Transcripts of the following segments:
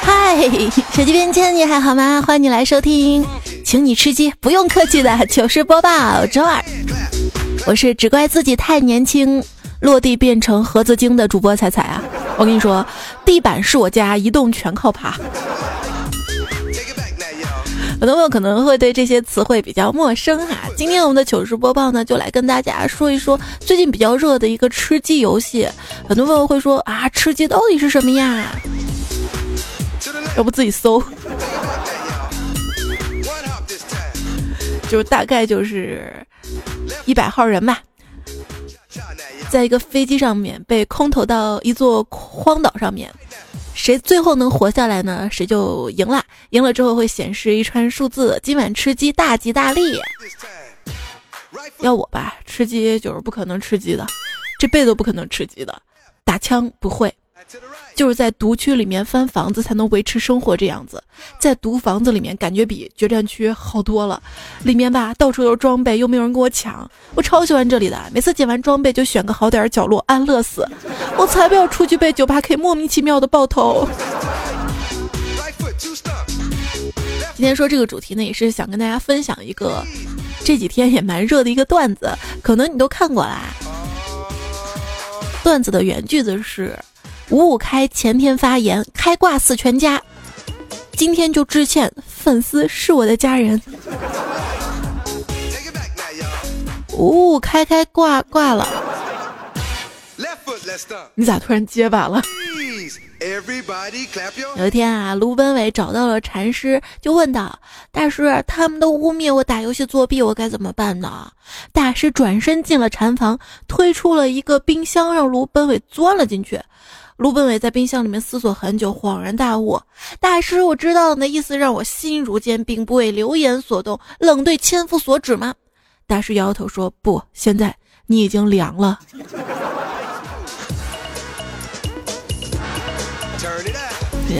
嗨，手机边亲，你还好吗？欢迎你来收听，请你吃鸡，不用客气的糗事播报周二，我是只怪自己太年轻，落地变成盒子精的主播彩彩啊！我跟你说，地板是我家，移动全靠爬。很多朋友可能会对这些词汇比较陌生哈。今天我们的糗事播报呢，就来跟大家说一说最近比较热的一个吃鸡游戏。很多朋友会说啊，吃鸡到底是什么呀？要不自己搜，就是大概就是一百号人吧，在一个飞机上面被空投到一座荒岛上面，谁最后能活下来呢？谁就赢了。赢了之后会显示一串数字，今晚吃鸡大吉大利。要我吧，吃鸡就是不可能吃鸡的，这辈子都不可能吃鸡的。打枪不会，就是在毒区里面翻房子才能维持生活这样子。在毒房子里面，感觉比决战区好多了。里面吧，到处都是装备，又没有人跟我抢，我超喜欢这里的。每次捡完装备就选个好点儿角落安乐死，我才不要出去被九八 K 莫名其妙的爆头。今天说这个主题呢，也是想跟大家分享一个这几天也蛮热的一个段子，可能你都看过啦。段子的原句子是：五五开前天发言，开挂死全家，今天就致歉，粉丝是我的家人。五五开开挂挂了，你咋突然结巴了？有一天啊，卢本伟找到了禅师，就问道：“大师，他们都污蔑我打游戏作弊，我该怎么办呢？”大师转身进了禅房，推出了一个冰箱，让卢本伟钻了进去。卢本伟在冰箱里面思索很久，恍然大悟：“大师，我知道你的意思，让我心如坚冰，不为流言所动，冷对千夫所指吗？”大师摇摇头说：“不，现在你已经凉了。”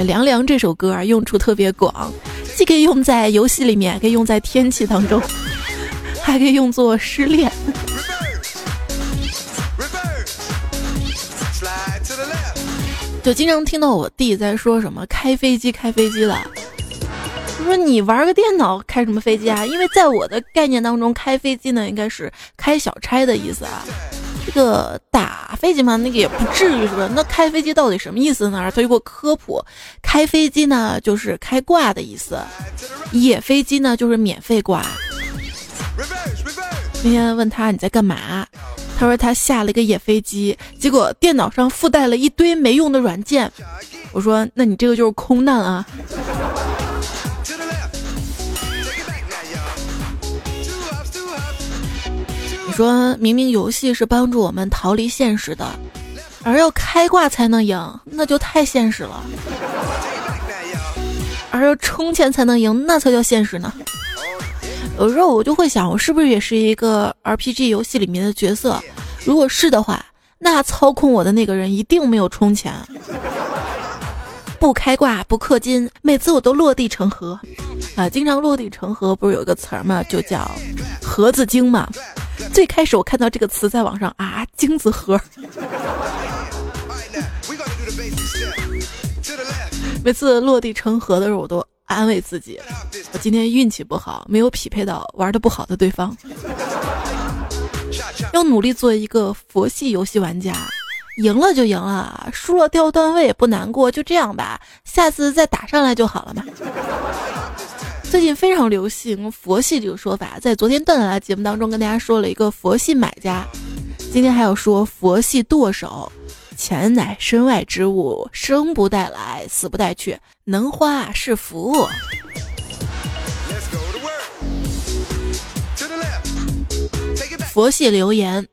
凉凉这首歌啊，用处特别广，既可以用在游戏里面，可以用在天气当中，还可以用作失恋。就经常听到我弟在说什么开飞机、开飞机的。我说你玩个电脑开什么飞机啊？因为在我的概念当中，开飞机呢应该是开小差的意思啊。这个打飞机嘛，那个也不至于是吧？那开飞机到底什么意思呢？他就给我科普，开飞机呢就是开挂的意思，野飞机呢就是免费挂。今天问他你在干嘛，他说他下了一个野飞机，结果电脑上附带了一堆没用的软件。我说那你这个就是空难啊！你说明明游戏是帮助我们逃离现实的，而要开挂才能赢，那就太现实了；而要充钱才能赢，那才叫现实呢。有时候我就会想，我是不是也是一个 RPG 游戏里面的角色？如果是的话，那操控我的那个人一定没有充钱，不开挂不氪金，每次我都落地成盒啊！经常落地成盒，不是有一个词儿嘛，就叫盒子精嘛。最开始我看到这个词在网上啊，精子盒，每次落地成盒的时候，我都安慰自己，我今天运气不好，没有匹配到玩的不好的对方。要努力做一个佛系游戏玩家，赢了就赢了，输了掉段位也不难过，就这样吧，下次再打上来就好了嘛。最近非常流行“佛系”这个说法，在昨天段子来节目当中跟大家说了一个佛系买家，今天还有说佛系剁手，钱乃身外之物，生不带来，死不带去，能花是福。佛系留言。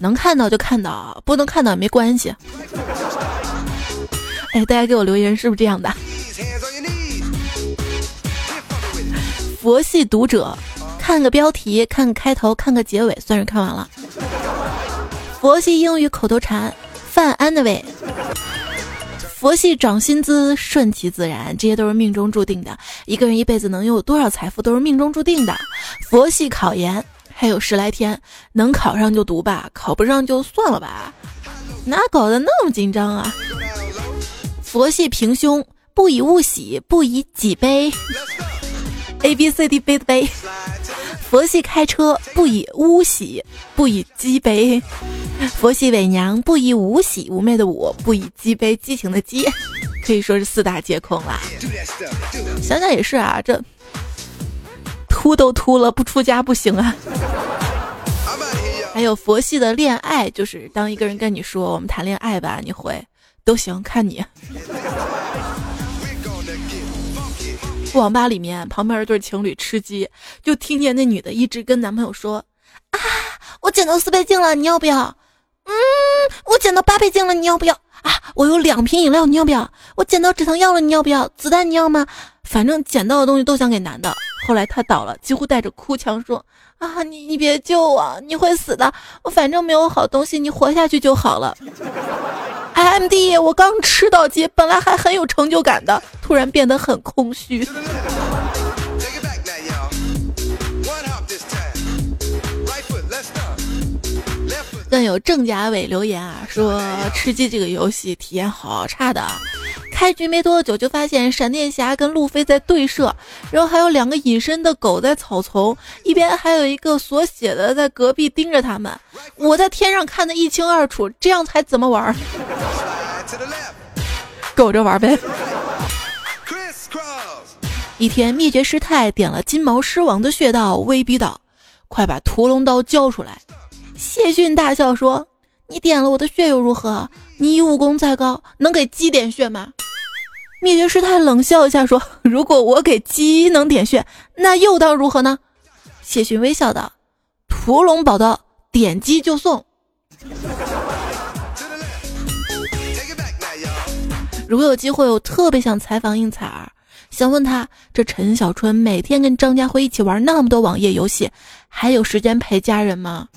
能看到就看到，不能看到也没关系。哎，大家给我留言是不是这样的？佛系读者，看个标题，看个开头，看个结尾，算是看完了。佛系英语口头禅，范安的位。佛系涨薪资，顺其自然，这些都是命中注定的。一个人一辈子能拥有多少财富，都是命中注定的。佛系考研，还有十来天，能考上就读吧，考不上就算了吧，哪搞得那么紧张啊？佛系平胸，不以物喜，不以己悲。A B C D 杯的杯。佛系开车，不以物喜，不以鸡悲；佛系伪娘，不以无喜妩媚的我，不以鸡悲激情的鸡，可以说是四大皆空啦。想想也是啊，这秃都秃了，不出家不行啊。还有佛系的恋爱，就是当一个人跟你说我们谈恋爱吧，你会都行，看你。网吧里面旁边一对情侣吃鸡，就听见那女的一直跟男朋友说：“啊，我捡到四倍镜了，你要不要？嗯，我捡到八倍镜了，你要不要？啊，我有两瓶饮料，你要不要？我捡到止疼药了，你要不要？子弹你要吗？反正捡到的东西都想给男的。后来他倒了，几乎带着哭腔说：啊，你你别救我，你会死的。我反正没有好东西，你活下去就好了。” M D，我刚吃到鸡，本来还很有成就感的，突然变得很空虚。更有郑家伟留言啊，说吃鸡这个游戏体验好差的。开局没多久就发现闪电侠跟路飞在对射，然后还有两个隐身的狗在草丛，一边还有一个锁血的在隔壁盯着他们。我在天上看得一清二楚，这样才怎么玩？苟着玩呗。一天，灭绝师太点了金毛狮王的穴道，威逼道：“快把屠龙刀交出来！”谢逊大笑说：“你点了我的穴又如何？你武功再高，能给鸡点穴吗？”灭绝师太冷笑一下说：“如果我给鸡能点穴，那又当如何呢？”谢逊微笑道：“屠龙宝刀，点鸡就送。”如果有机会，我特别想采访应采儿，想问他：这陈小春每天跟张家辉一起玩那么多网页游戏，还有时间陪家人吗？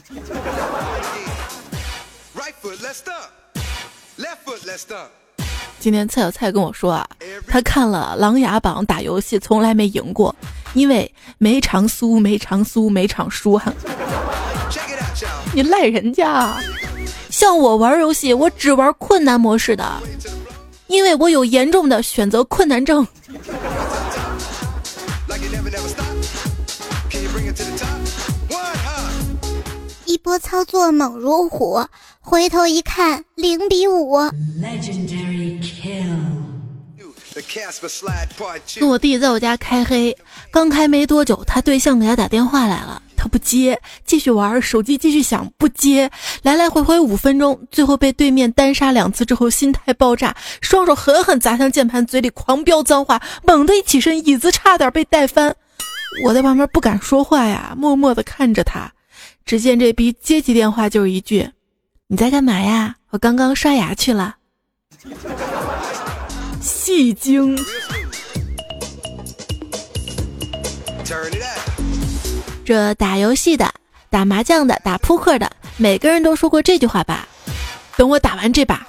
今天蔡小蔡跟我说啊，他看了《琅琊榜》打游戏从来没赢过，因为没场输，没场输，没场输。你赖人家？像我玩游戏，我只玩困难模式的，因为我有严重的选择困难症。一波操作猛如虎，回头一看零比五。跟我弟在我家开黑，刚开没多久，他对象给他打电话来了，他不接，继续玩手机，继续响，不接，来来回回五分钟，最后被对面单杀两次之后，心态爆炸，双手狠狠砸向键盘，嘴里狂飙脏话，猛地一起身，椅子差点被带翻。我在旁边不敢说话呀，默默地看着他。只见这逼接起电话就是一句：“你在干嘛呀？我刚刚刷牙去了。”戏精。这打游戏的、打麻将的、打扑克的，每个人都说过这句话吧？等我打完这把。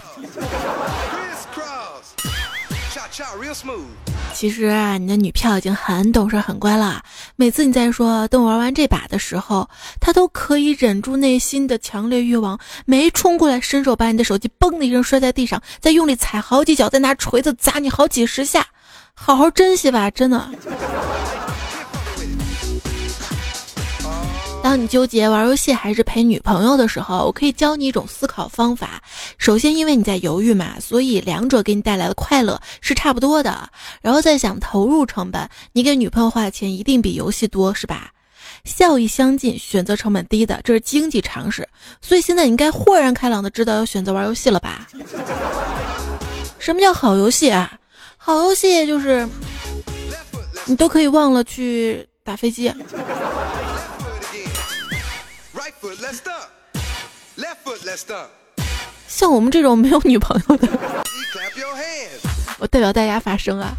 其实啊，你的女票已经很懂事、很乖了。每次你在说等我玩完这把的时候，她都可以忍住内心的强烈欲望，没冲过来伸手把你的手机嘣的一声摔在地上，再用力踩好几脚，再拿锤子砸你好几十下。好好珍惜吧，真的。当你纠结玩游戏还是陪女朋友的时候，我可以教你一种思考方法。首先，因为你在犹豫嘛，所以两者给你带来的快乐是差不多的。然后再想投入成本，你给女朋友花的钱一定比游戏多，是吧？效益相近，选择成本低的，这是经济常识。所以现在你应该豁然开朗的知道要选择玩游戏了吧？什么叫好游戏啊？好游戏就是你都可以忘了去打飞机。像我们这种没有女朋友的，我代表大家发声啊，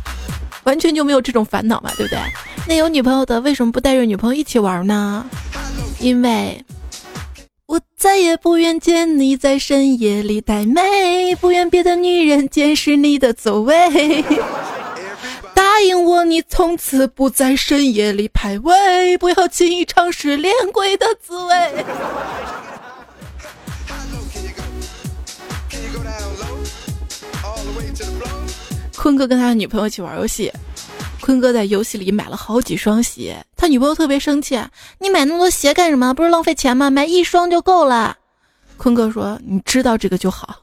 完全就没有这种烦恼嘛，对不对？那有女朋友的为什么不带着女朋友一起玩呢？因为我再也不愿见你在深夜里带妹，不愿别的女人监视你的走位。答应我，你从此不在深夜里排位，不要轻易尝试恋鬼的滋味。坤哥跟他的女朋友一起玩游戏，坤哥在游戏里买了好几双鞋，他女朋友特别生气：“你买那么多鞋干什么？不是浪费钱吗？买一双就够了。”坤哥说：“你知道这个就好。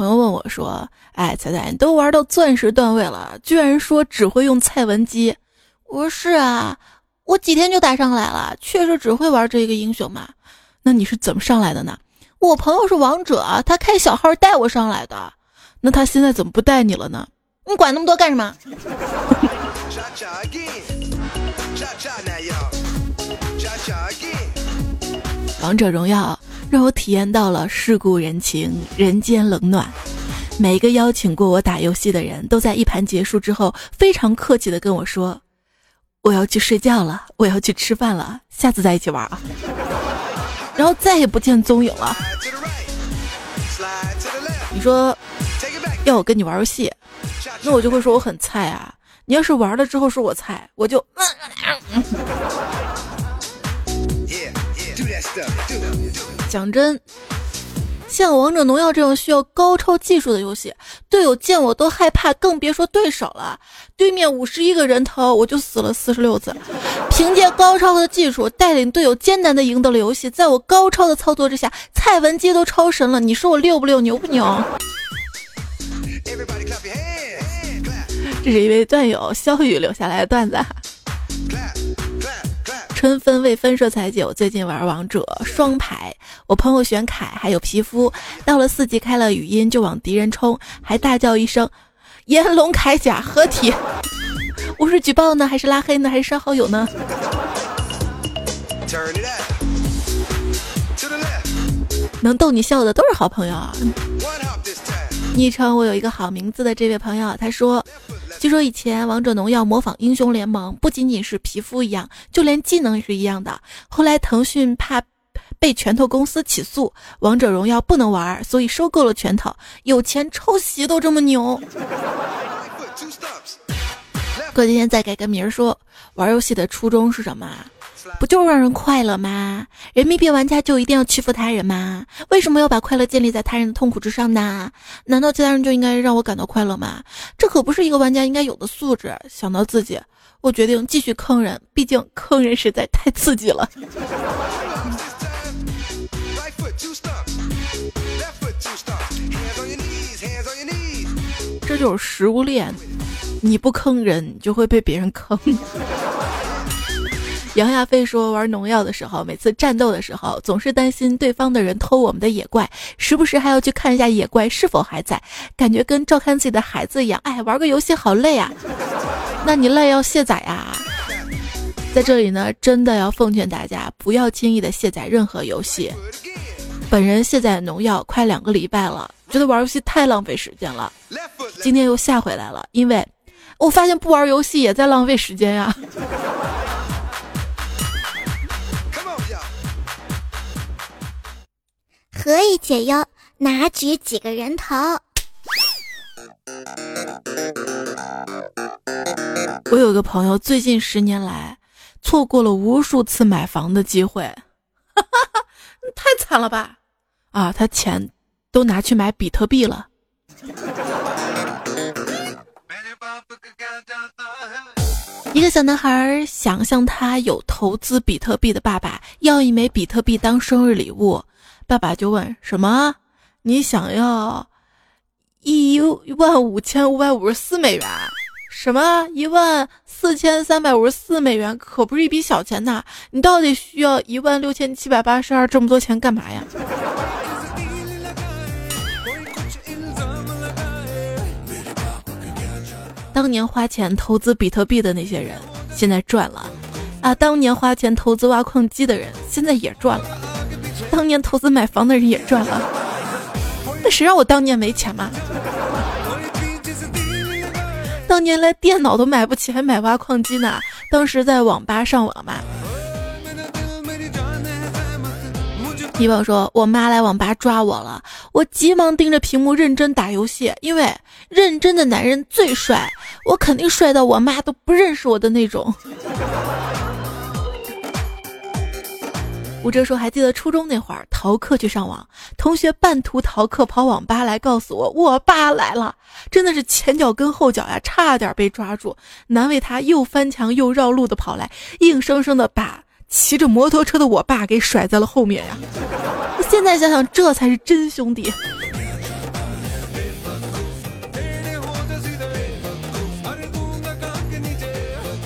朋友问我说：“哎，彩彩，你都玩到钻石段位了，居然说只会用蔡文姬？”我说：“是啊，我几天就打上来了，确实只会玩这一个英雄嘛。那你是怎么上来的呢？我朋友是王者，他开小号带我上来的。那他现在怎么不带你了呢？你管那么多干什么？” 王者荣耀让我体验到了世故人情、人间冷暖。每一个邀请过我打游戏的人都在一盘结束之后，非常客气的跟我说：“我要去睡觉了，我要去吃饭了，下次再一起玩啊。”然后再也不见踪影了。你说要我跟你玩游戏，那我就会说我很菜啊。你要是玩了之后说我菜，我就 Yeah, yeah. Do that stuff. Do it. Do. 讲真，像王者荣耀这种需要高超技术的游戏，队友见我都害怕，更别说对手了。对面五十一个人头，我就死了四十六次。凭借高超的技术，带领队友艰难的赢得了游戏。在我高超的操作之下，蔡文姬都超神了。你说我溜不溜，牛不牛这是一位段友肖宇留下来的段子。春分未分说彩酒，最近玩王者双排，我朋友选凯，还有皮肤，到了四级开了语音就往敌人冲，还大叫一声“炎龙铠甲合体”。我是举报呢，还是拉黑呢，还是删好友呢.能逗你笑的都是好朋友啊。昵称我有一个好名字的这位朋友，他说，据说以前王者荣耀模仿英雄联盟，不仅仅是皮肤一样，就连技能也是一样的。后来腾讯怕被拳头公司起诉，王者荣耀不能玩，所以收购了拳头，有钱抄袭都这么牛。过几天再改个名儿说，玩游戏的初衷是什么啊？不就是让人快乐吗？人民币玩家就一定要欺负他人吗？为什么要把快乐建立在他人的痛苦之上呢？难道其他人就应该让我感到快乐吗？这可不是一个玩家应该有的素质。想到自己，我决定继续坑人，毕竟坑人实在太刺激了。这就是食物链，你不坑人，你就会被别人坑。杨亚飞说，玩农药的时候，每次战斗的时候，总是担心对方的人偷我们的野怪，时不时还要去看一下野怪是否还在，感觉跟照看自己的孩子一样。哎，玩个游戏好累啊！那你累要卸载呀、在这里呢，真的要奉劝大家，不要轻易的卸载任何游戏。本人卸载农药快两个礼拜了，觉得玩游戏太浪费时间了。今天又下回来了，因为我发现不玩游戏也在浪费时间呀。何以解忧？拿举几个人头？我有个朋友，最近十年来错过了无数次买房的机会，哈哈哈，太惨了吧！啊，他钱都拿去买比特币了。一个小男孩想向他有投资比特币的爸爸要一枚比特币当生日礼物，爸爸就问：“什么？你想要一万五千五百五十四美元？什么一万四千三百五十四美元？可不是一笔小钱呐！你到底需要一万六千七百八十二这么多钱干嘛呀？”当年花钱投资比特币的那些人，现在赚了；啊，当年花钱投资挖矿机的人，现在也赚了；当年投资买房的人也赚了。那谁让我当年没钱嘛？当年连电脑都买不起，还买挖矿机呢？当时在网吧上网嘛，一宝说：“我妈来网吧抓我了，我急忙盯着屏幕认真打游戏，因为认真的男人最帅，我肯定帅到我妈都不认识我的那种。”吴哲说：“还记得初中那会儿逃课去上网，同学半途逃课跑网吧来告诉我我爸来了，真的是前脚跟后脚呀，差点被抓住。难为他又翻墙又绕路的跑来，硬生生的把骑着摩托车的我爸给甩在了后面呀。现在想想，这才是真兄弟。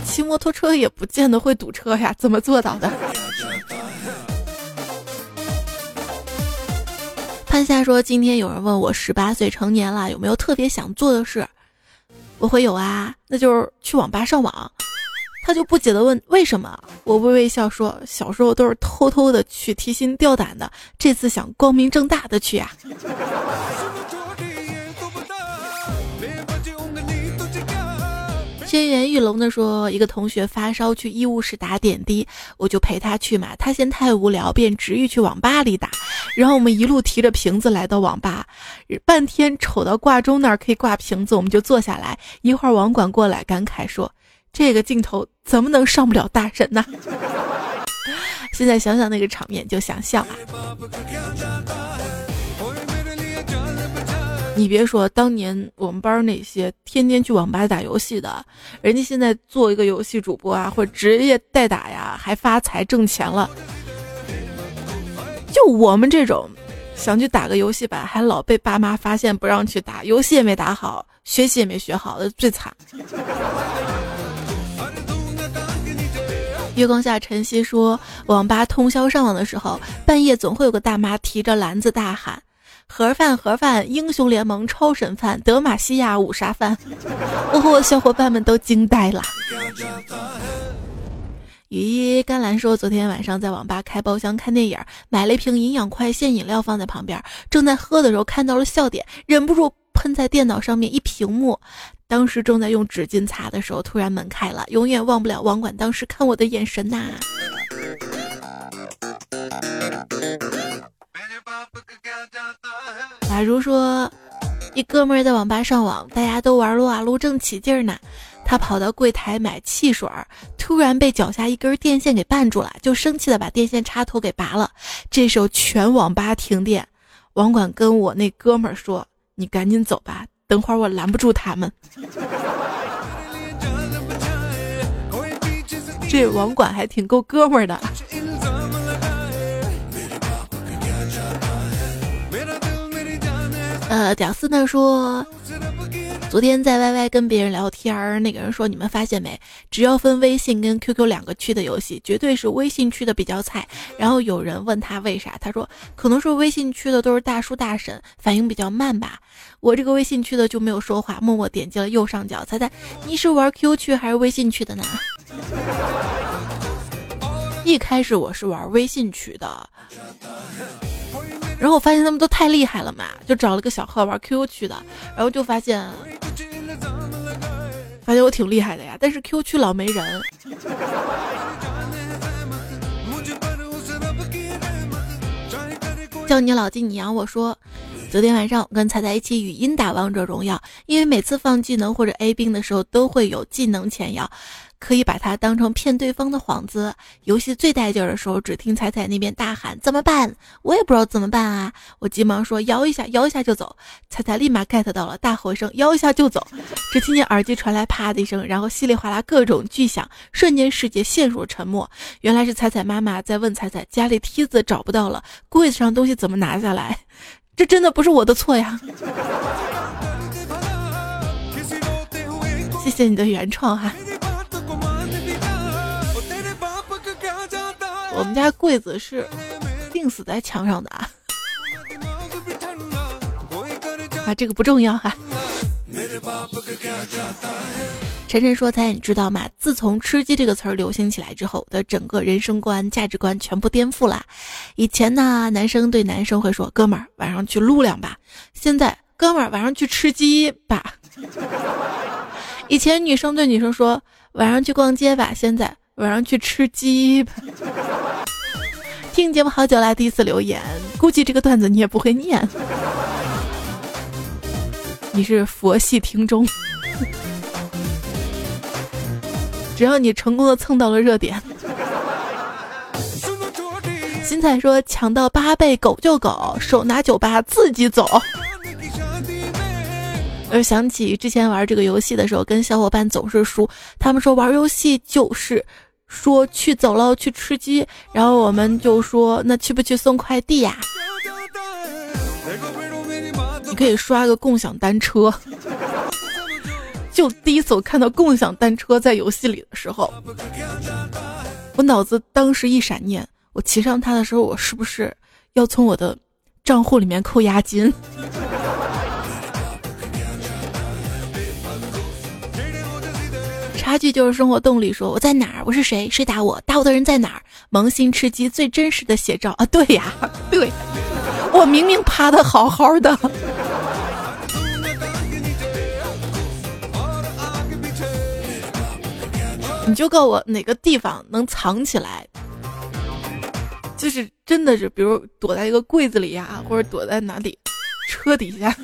骑摩托车也不见得会堵车呀，怎么做到的？”潘夏说：“今天有人问我十八岁成年了有没有特别想做的事，我会有啊，那就是去网吧上网。”他就不解的问：“为什么？”我微微笑说：“小时候都是偷偷的去提心吊胆的，这次想光明正大的去呀。”天元玉龙的说，一个同学发烧去医务室打点滴，我就陪他去嘛。他嫌太无聊，便执意去网吧里打。然后我们一路提着瓶子来到网吧，半天瞅到挂钟那儿可以挂瓶子，我们就坐下来。一会儿网管过来感慨说：“这个镜头怎么能上不了大神呢？” 现在想想那个场面就想笑啊。你别说，当年我们班那些天天去网吧打游戏的，人家现在做一个游戏主播啊，或者职业代打呀，还发财挣钱了。就我们这种，想去打个游戏吧，还老被爸妈发现不让去打，游戏也没打好，学习也没学好的，最惨。月光下，晨曦说，网吧通宵上网的时候，半夜总会有个大妈提着篮子大喊。盒饭盒饭，英雄联盟超神饭，德玛西亚五杀饭，我和我小伙伴们都惊呆了。雨衣甘蓝说，昨天晚上在网吧开包厢看电影，买了一瓶营养快线饮料放在旁边，正在喝的时候看到了笑点，忍不住喷在电脑上面一屏幕。当时正在用纸巾擦的时候，突然门开了，永远忘不了网管当时看我的眼神呐。假如说，一哥们儿在网吧上网，大家都玩撸啊撸，正起劲呢，他跑到柜台买汽水，突然被脚下一根电线给绊住了，就生气的把电线插头给拔了。这时候全网吧停电，网管跟我那哥们儿说：“你赶紧走吧，等会儿我拦不住他们。”这网管还挺够哥们儿的。呃，屌丝呢说，昨天在 YY 跟别人聊天儿，那个人说，你们发现没？只要分微信跟 QQ 两个区的游戏，绝对是微信区的比较菜。然后有人问他为啥，他说可能是微信区的都是大叔大婶，反应比较慢吧。我这个微信区的就没有说话，默默点击了右上角，猜猜你是玩 QQ 区还是微信区的呢？一开始我是玩微信区的。然后我发现他们都太厉害了嘛，就找了个小号玩 QQ 区的，然后就发现，发现我挺厉害的呀，但是 QQ 区老没人。叫你老金，你养我说，昨天晚上我跟彩彩一起语音打王者荣耀，因为每次放技能或者 A 兵的时候都会有技能前摇。可以把它当成骗对方的幌子。游戏最带劲儿的时候，只听彩彩那边大喊：“怎么办？”我也不知道怎么办啊！我急忙说：“摇一下，摇一下就走。”彩彩立马 get 到了，大吼一声：“摇一下就走！”只听见耳机传来啪的一声，然后稀里哗啦各种巨响，瞬间世界陷入沉默。原来是彩彩妈妈在问彩彩：“家里梯子找不到了，柜子上东西怎么拿下来？”这真的不是我的错呀！谢谢你的原创哈。我们家柜子是钉死在墙上的啊，啊，这个不重要哈。晨晨说：“才你知道吗？自从‘吃鸡’这个词儿流行起来之后，我的整个人生观、价值观全部颠覆了。以前呢，男生对男生会说：‘哥们儿，晚上去撸两把。’现在，哥们儿，晚上去吃鸡吧。以前女生对女生说：‘晚上去逛街吧。’现在。”晚上去吃鸡吧，听节目好久了，第一次留言，估计这个段子你也不会念。你是佛系听众，只要你成功的蹭到了热点。新彩说抢到八倍狗就狗，手拿酒吧自己走。而想起之前玩这个游戏的时候，跟小伙伴总是输。他们说玩游戏就是说去走了，去吃鸡，然后我们就说那去不去送快递呀？你可以刷个共享单车。就第一次我看到共享单车在游戏里的时候，我脑子当时一闪念：我骑上它的时候，我是不是要从我的账户里面扣押金？差距就是生活动力。说我在哪儿？我是谁？谁打我？打我的人在哪儿？萌新吃鸡最真实的写照啊！对呀，对，我明明趴的好好的。你就告诉我哪个地方能藏起来，就是真的是，比如躲在一个柜子里呀，或者躲在哪里，车底下。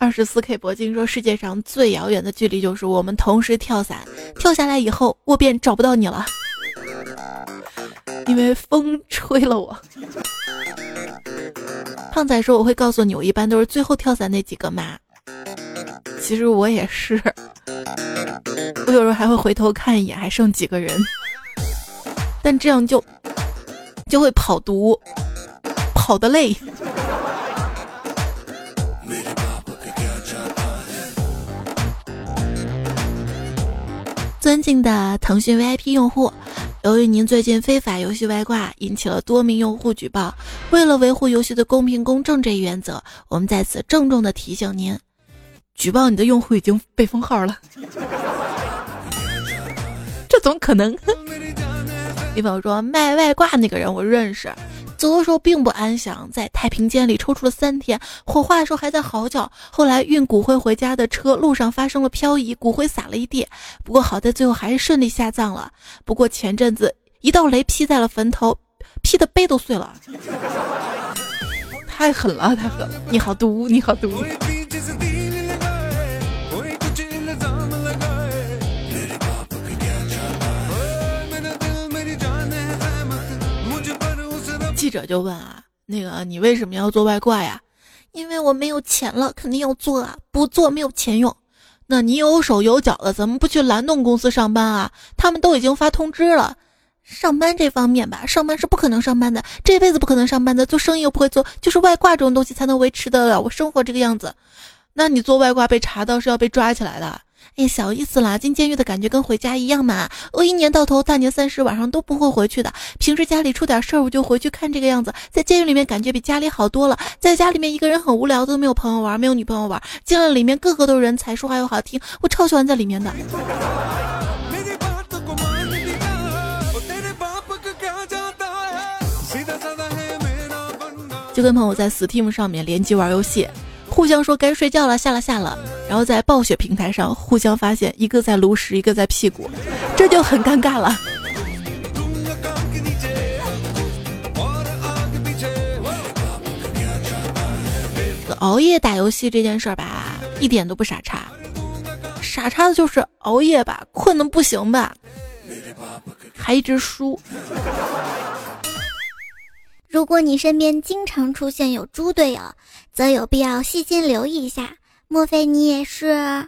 二十四 K 铂金说：“世界上最遥远的距离就是我们同时跳伞，跳下来以后我便找不到你了，因为风吹了我。”胖仔说：“我会告诉你，我一般都是最后跳伞那几个嘛。其实我也是，我有时候还会回头看一眼，还剩几个人，但这样就就会跑毒，跑的累。”尊敬的腾讯 VIP 用户，由于您最近非法游戏外挂，引起了多名用户举报。为了维护游戏的公平公正这一原则，我们在此郑重的提醒您：举报你的用户已经被封号了。这怎么可能？你朋友说卖外挂那个人我认识。走的时候并不安详，在太平间里抽搐了三天，火化的时候还在嚎叫。后来运骨灰回家的车路上发生了漂移，骨灰撒了一地。不过好在最后还是顺利下葬了。不过前阵子一道雷劈在了坟头，劈的碑都碎了，太狠了，太狠了！你好毒，你好毒。者就问啊，那个你为什么要做外挂呀？因为我没有钱了，肯定要做啊，不做没有钱用。那你有手有脚的，怎么不去蓝洞公司上班啊？他们都已经发通知了。上班这方面吧，上班是不可能上班的，这辈子不可能上班的。做生意又不会做，就是外挂这种东西才能维持得了我生活这个样子。那你做外挂被查到是要被抓起来的。哎，小意思啦，进监狱的感觉跟回家一样嘛。我一年到头大年三十晚上都不会回去的，平时家里出点事儿我就回去看这个样子。在监狱里面感觉比家里好多了，在家里面一个人很无聊，都没有朋友玩，没有女朋友玩。进了里面个个都是人才，说话又好听，我超喜欢在里面的。就跟朋友在 Steam 上面联机玩游戏。互相说该睡觉了，下了下了，然后在暴雪平台上互相发现，一个在炉石，一个在屁股，这就很尴尬了。熬夜打游戏这件事儿吧，一点都不傻叉，傻叉的就是熬夜吧，困的不行吧，还一直输。如果你身边经常出现有猪队友，则有必要细心留意一下。莫非你也是？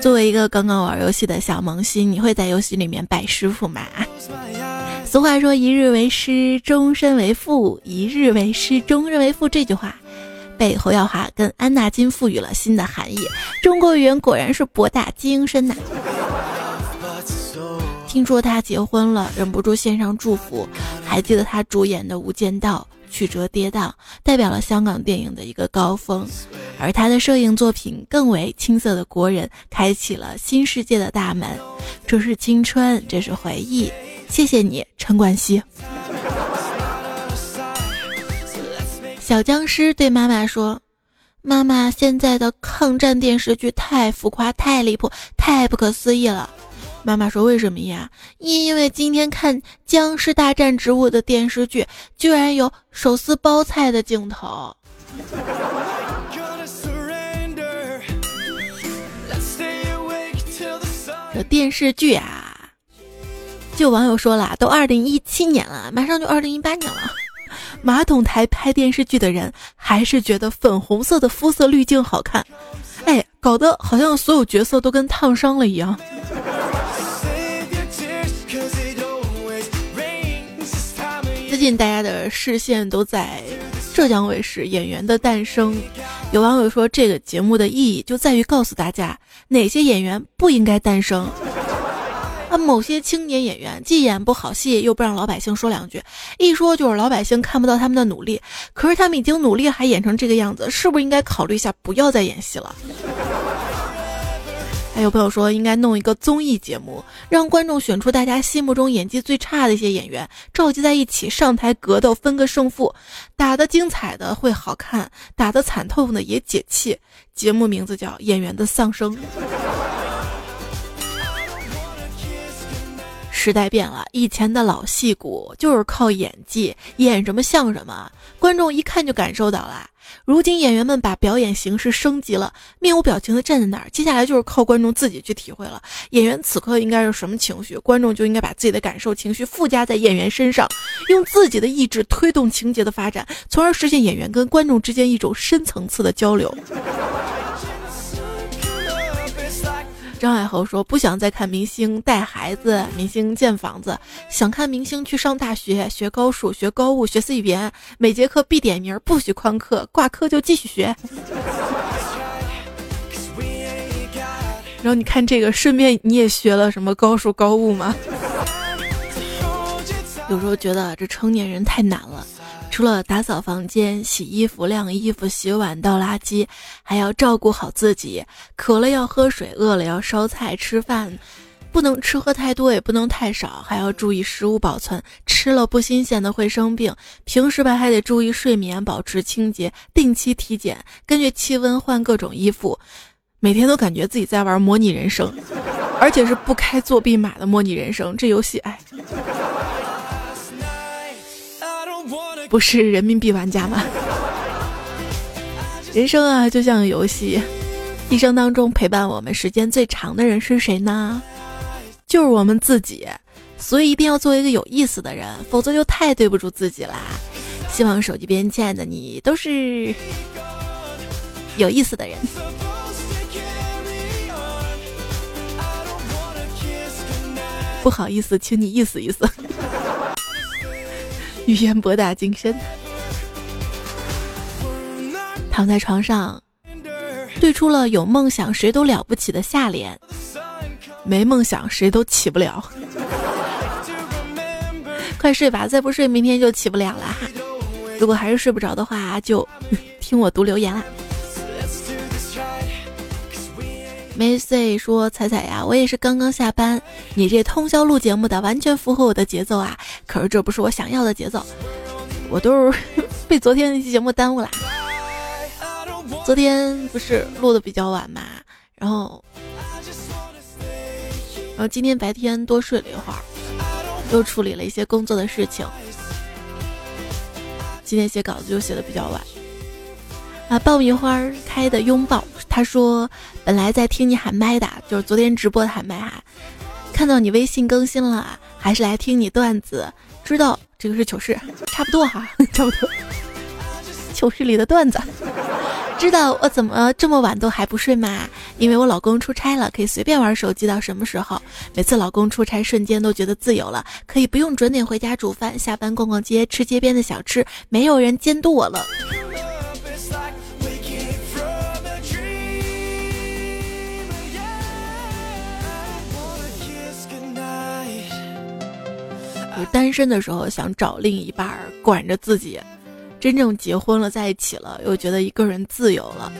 作为一个刚刚玩游戏的小萌新，你会在游戏里面拜师傅吗？俗话说：“一日为师，终身为父；一日为师，终身为父。”这句话。被侯耀华跟安纳金赋予了新的含义。中国语言果然是博大精深呐！听说他结婚了，忍不住献上祝福。还记得他主演的《无间道》曲折跌宕，代表了香港电影的一个高峰。而他的摄影作品更为青涩的国人，开启了新世界的大门。这是青春，这是回忆。谢谢你，陈冠希。小僵尸对妈妈说：“妈妈，现在的抗战电视剧太浮夸、太离谱、太不可思议了。”妈妈说：“为什么呀？因因为今天看《僵尸大战植物》的电视剧，居然有手撕包菜的镜头。”这电视剧啊，就网友说了，都二零一七年了，马上就二零一八年了。马桶台拍电视剧的人还是觉得粉红色的肤色滤镜好看，哎，搞得好像所有角色都跟烫伤了一样。近大家的视线都在浙江卫视《演员的诞生》，有网友说这个节目的意义就在于告诉大家哪些演员不应该诞生。啊，某些青年演员既演不好戏，又不让老百姓说两句，一说就是老百姓看不到他们的努力。可是他们已经努力，还演成这个样子，是不是应该考虑一下，不要再演戏了？还有朋友说，应该弄一个综艺节目，让观众选出大家心目中演技最差的一些演员，召集在一起上台格斗，分个胜负，打得精彩的会好看，打得惨透的也解气。节目名字叫《演员的丧生》。时代变了，以前的老戏骨就是靠演技，演什么像什么，观众一看就感受到了。如今演员们把表演形式升级了，面无表情的站在那儿，接下来就是靠观众自己去体会了。演员此刻应该是什么情绪，观众就应该把自己的感受、情绪附加在演员身上，用自己的意志推动情节的发展，从而实现演员跟观众之间一种深层次的交流。张爱侯说：“不想再看明星带孩子，明星建房子，想看明星去上大学，学高数，学高物，学 C 语言，每节课必点名，不许旷课，挂科就继续学。”然后你看这个，顺便你也学了什么高数高物吗？有时候觉得这成年人太难了。除了打扫房间、洗衣服、晾衣服、洗碗、倒垃圾，还要照顾好自己。渴了要喝水，饿了要烧菜吃饭，不能吃喝太多，也不能太少，还要注意食物保存。吃了不新鲜的会生病。平时吧还得注意睡眠，保持清洁，定期体检，根据气温换各种衣服。每天都感觉自己在玩模拟人生，而且是不开作弊码的模拟人生。这游戏，哎。不是人民币玩家吗？人生啊，就像游戏，一生当中陪伴我们时间最长的人是谁呢？就是我们自己。所以一定要做一个有意思的人，否则就太对不住自己啦。希望手机边亲爱的你都是有意思的人。不好意思，请你意思意思。语言博大精深，躺在床上，对出了有梦想谁都了不起的下联，没梦想谁都起不了。快睡吧，再不睡明天就起不了了哈。如果还是睡不着的话，就听我读留言啦。没 say 说彩彩呀，我也是刚刚下班，你这通宵录节目的完全符合我的节奏啊！可是这不是我想要的节奏，我都是 被昨天那期节目耽误了。昨天不是录的比较晚嘛，然后，然后今天白天多睡了一会儿，又处理了一些工作的事情，今天写稿子就写的比较晚。啊，爆米花开的拥抱。他说：“本来在听你喊麦的，就是昨天直播的喊麦哈。看到你微信更新了，还是来听你段子。知道这个是糗事，差不多哈，差不多。糗事里的段子。知道我怎么这么晚都还不睡吗？因为我老公出差了，可以随便玩手机到什么时候。每次老公出差，瞬间都觉得自由了，可以不用准点回家煮饭，下班逛逛街，吃街边的小吃，没有人监督我了。”单身的时候想找另一半管着自己，真正结婚了在一起了又觉得一个人自由了。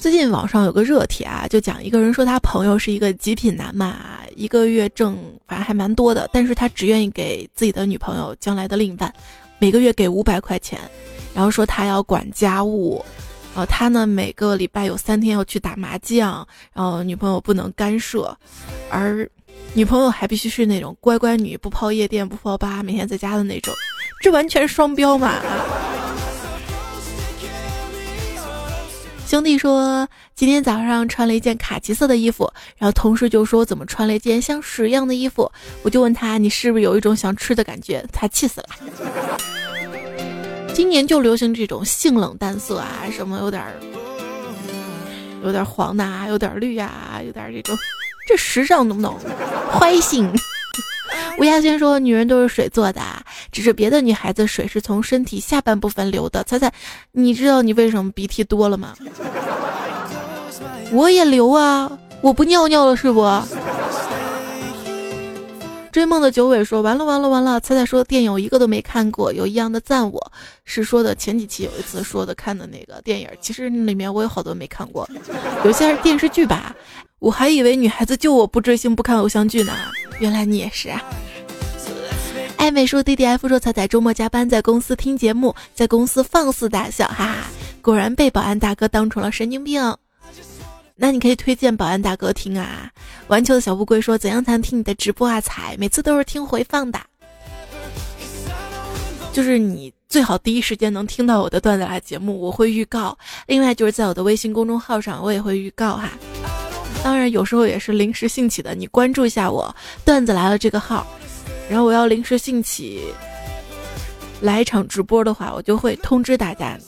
最近网上有个热帖啊，就讲一个人说他朋友是一个极品男嘛，一个月挣反正还蛮多的，但是他只愿意给自己的女朋友将来的另一半每个月给五百块钱。然后说他要管家务，然后他呢每个礼拜有三天要去打麻将，然后女朋友不能干涉，而女朋友还必须是那种乖乖女，不泡夜店不泡吧，每天在家的那种，这完全双标嘛！兄弟说今天早上穿了一件卡其色的衣服，然后同事就说怎么穿了一件像屎一样的衣服，我就问他你是不是有一种想吃的感觉？他气死了。今年就流行这种性冷淡色啊，什么有点儿有点黄的啊，有点绿啊，有点这种，这时尚懂不懂？坏性。吴亚轩说：“女人都是水做的，只是别的女孩子水是从身体下半部分流的。猜猜，你知道你为什么鼻涕多了吗？我也流啊，我不尿尿了是不？” 追梦的九尾说：“完了完了完了！猜猜说电影我一个都没看过，有一样的赞我是说的前几期有一次说的看的那个电影，其实里面我有好多没看过，有些是电视剧吧。我还以为女孩子就我不追星不看偶像剧呢，原来你也是啊。”爱美说 D D F 说彩彩周末加班在公司听节目，在公司放肆大笑，哈哈，果然被保安大哥当成了神经病。那你可以推荐保安大哥听啊。玩球的小乌龟说怎样才能听你的直播啊？彩每次都是听回放的，就是你最好第一时间能听到我的段子来节目，我会预告。另外就是在我的微信公众号上，我也会预告哈。当然有时候也是临时兴起的，你关注一下我段子来了这个号。然后我要临时兴起来一场直播的话，我就会通知大家。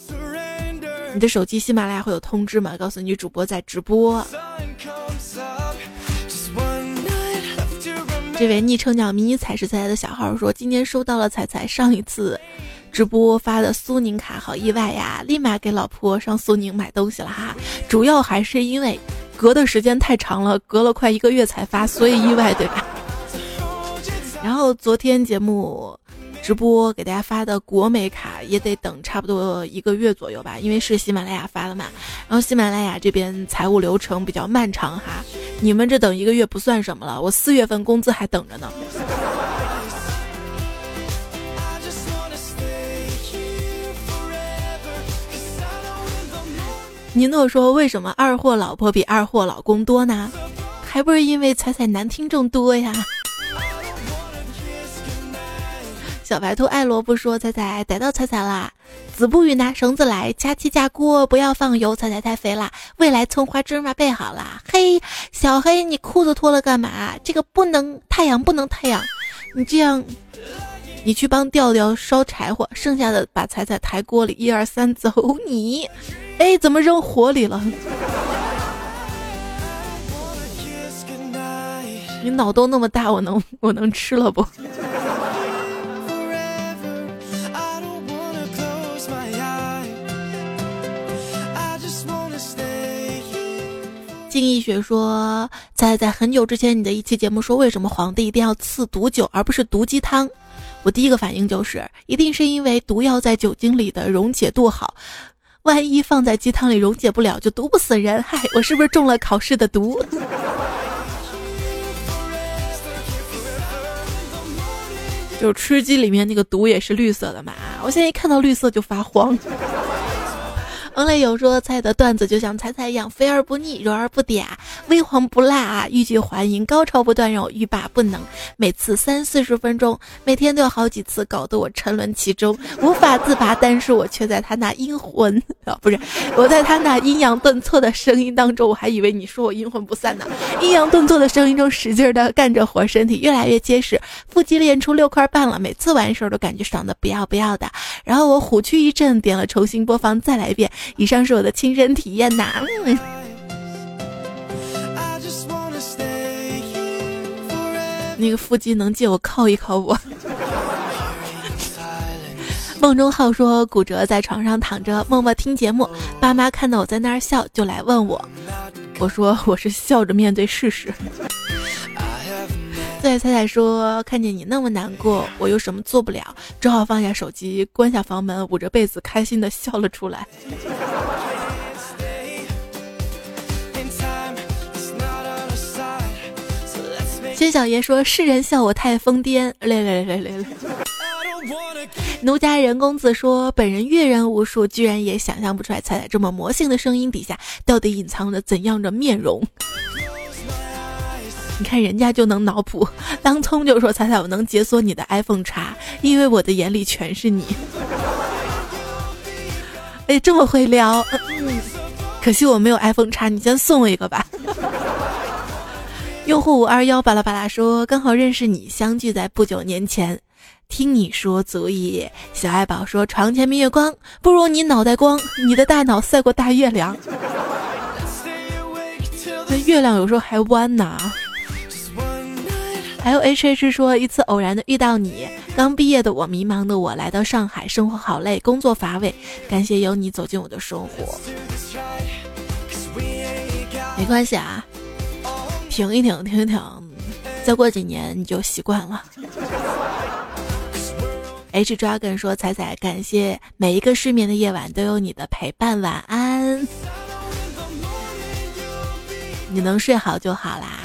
你的手机喜马拉雅会有通知吗？告诉你主播在直播。这位昵称叫迷你彩是彩彩的小号说，今天收到了彩彩上一次直播发的苏宁卡，好意外呀！立马给老婆上苏宁买东西了哈。主要还是因为隔的时间太长了，隔了快一个月才发，所以意外，对吧？然后昨天节目直播给大家发的国美卡也得等差不多一个月左右吧，因为是喜马拉雅发的嘛。然后喜马拉雅这边财务流程比较漫长哈，你们这等一个月不算什么了，我四月份工资还等着呢。尼诺说：“为什么二货老婆比二货老公多呢？还不是因为彩彩男听众多呀。”小白兔爱萝卜说：“彩彩逮到彩彩啦！子不语拿绳子来，夹起夹锅，不要放油，彩彩太肥啦！未来葱花芝麻备好啦！嘿，小黑，你裤子脱了干嘛？这个不能太阳，不能太阳！你这样，你去帮调调烧柴火，剩下的把彩彩抬锅里，一二三，走你！哎，怎么扔火里了？你脑洞那么大，我能我能吃了不？”金逸雪说，在在很久之前，你的一期节目说，为什么皇帝一定要赐毒酒而不是毒鸡汤？我第一个反应就是，一定是因为毒药在酒精里的溶解度好，万一放在鸡汤里溶解不了，就毒不死人。嗨，我是不是中了考试的毒？就吃鸡里面那个毒也是绿色的嘛？我现在一看到绿色就发慌。王磊有说：“菜的段子就像彩彩一样，肥而不腻，柔而不嗲，微黄不辣啊，欲拒还迎，高潮不断，让我欲罢不能。每次三四十分钟，每天都有好几次，搞得我沉沦其中，无法自拔。但是我却在他那阴魂啊，不是我在他那阴阳顿挫的声音当中，我还以为你说我阴魂不散呢。阴阳顿挫的声音中，使劲的干着活，身体越来越结实，腹肌练出六块半了。每次完事儿都感觉爽的不要不要的。然后我虎躯一震，点了重新播放，再来一遍。”以上是我的亲身体验呐。那个腹肌能借我靠一靠不？梦中浩说骨折在床上躺着，默默听节目。爸妈看到我在那儿笑，就来问我。我说我是笑着面对事实。对彩彩说看见你那么难过，我又什么做不了，只好放下手机，关下房门，捂着被子，开心的笑了出来。薛小爷说：“世人笑我太疯癫。”累累累累累，奴家人公子说：“本人阅人无数，居然也想象不出来彩彩这么魔性的声音底下到底隐藏着怎样的面容。”你看人家就能脑补，当聪就说：“彩彩，我能解锁你的 iPhone 叉，因为我的眼里全是你。”哎，这么会撩，可惜我没有 iPhone 叉，你先送我一个吧。用户五二幺巴拉巴拉说：“刚好认识你，相聚在不久年前。”听你说足矣。小爱宝说：“床前明月光，不如你脑袋光。你的大脑赛过大月亮。那月亮有时候还弯呢。”还有 H H 说：“一次偶然的遇到你，刚毕业的我，迷茫的我，来到上海，生活好累，工作乏味，感谢有你走进我的生活。没关系啊，停一停，停一停，再过几年你就习惯了。” H Dragon 说：“彩彩，感谢每一个失眠的夜晚都有你的陪伴，晚安。你能睡好就好啦。”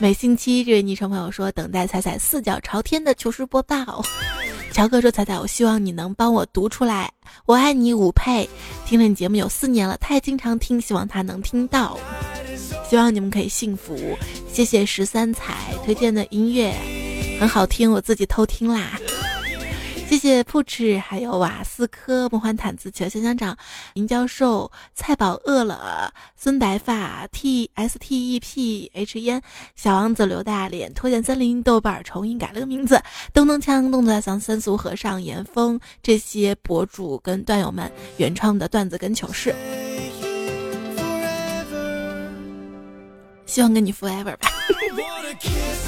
每星期，这位昵称朋友说：“等待彩彩四脚朝天的糗事播报。”乔哥说：“彩彩，我希望你能帮我读出来。我爱你，五配。听了你节目有四年了，他也经常听，希望他能听到。希望你们可以幸福。谢谢十三彩推荐的音乐。”很好听，我自己偷听啦。谢谢扑哧，还有瓦斯科、梦幻毯子、球香香长、林教授、菜宝饿了、孙白发、T S T E P H 烟、小王子、刘大脸、拖剪森林、豆瓣重音改了个名字、咚咚锵、动作大桑、三俗和尚、严峰这些博主跟段友们原创的段子跟糗事，希望跟你 forever 吧。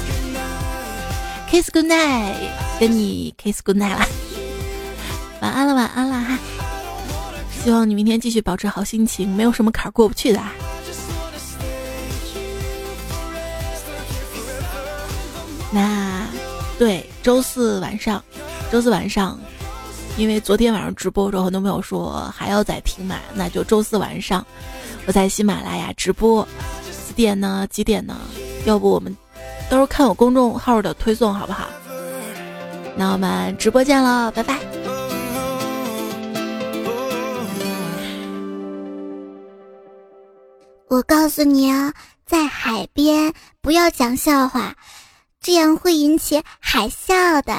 Kiss good night，跟你 kiss good night 啦，晚安了，晚安了哈。希望你明天继续保持好心情，没有什么坎儿过不去的。那对，周四晚上，周四晚上，因为昨天晚上直播的时候，很多朋友说还要再听嘛，那就周四晚上我在喜马拉雅直播，几点呢？几点呢？要不我们？到时候看我公众号的推送好不好？那我们直播见了，拜拜。我告诉你啊，在海边不要讲笑话，这样会引起海啸的。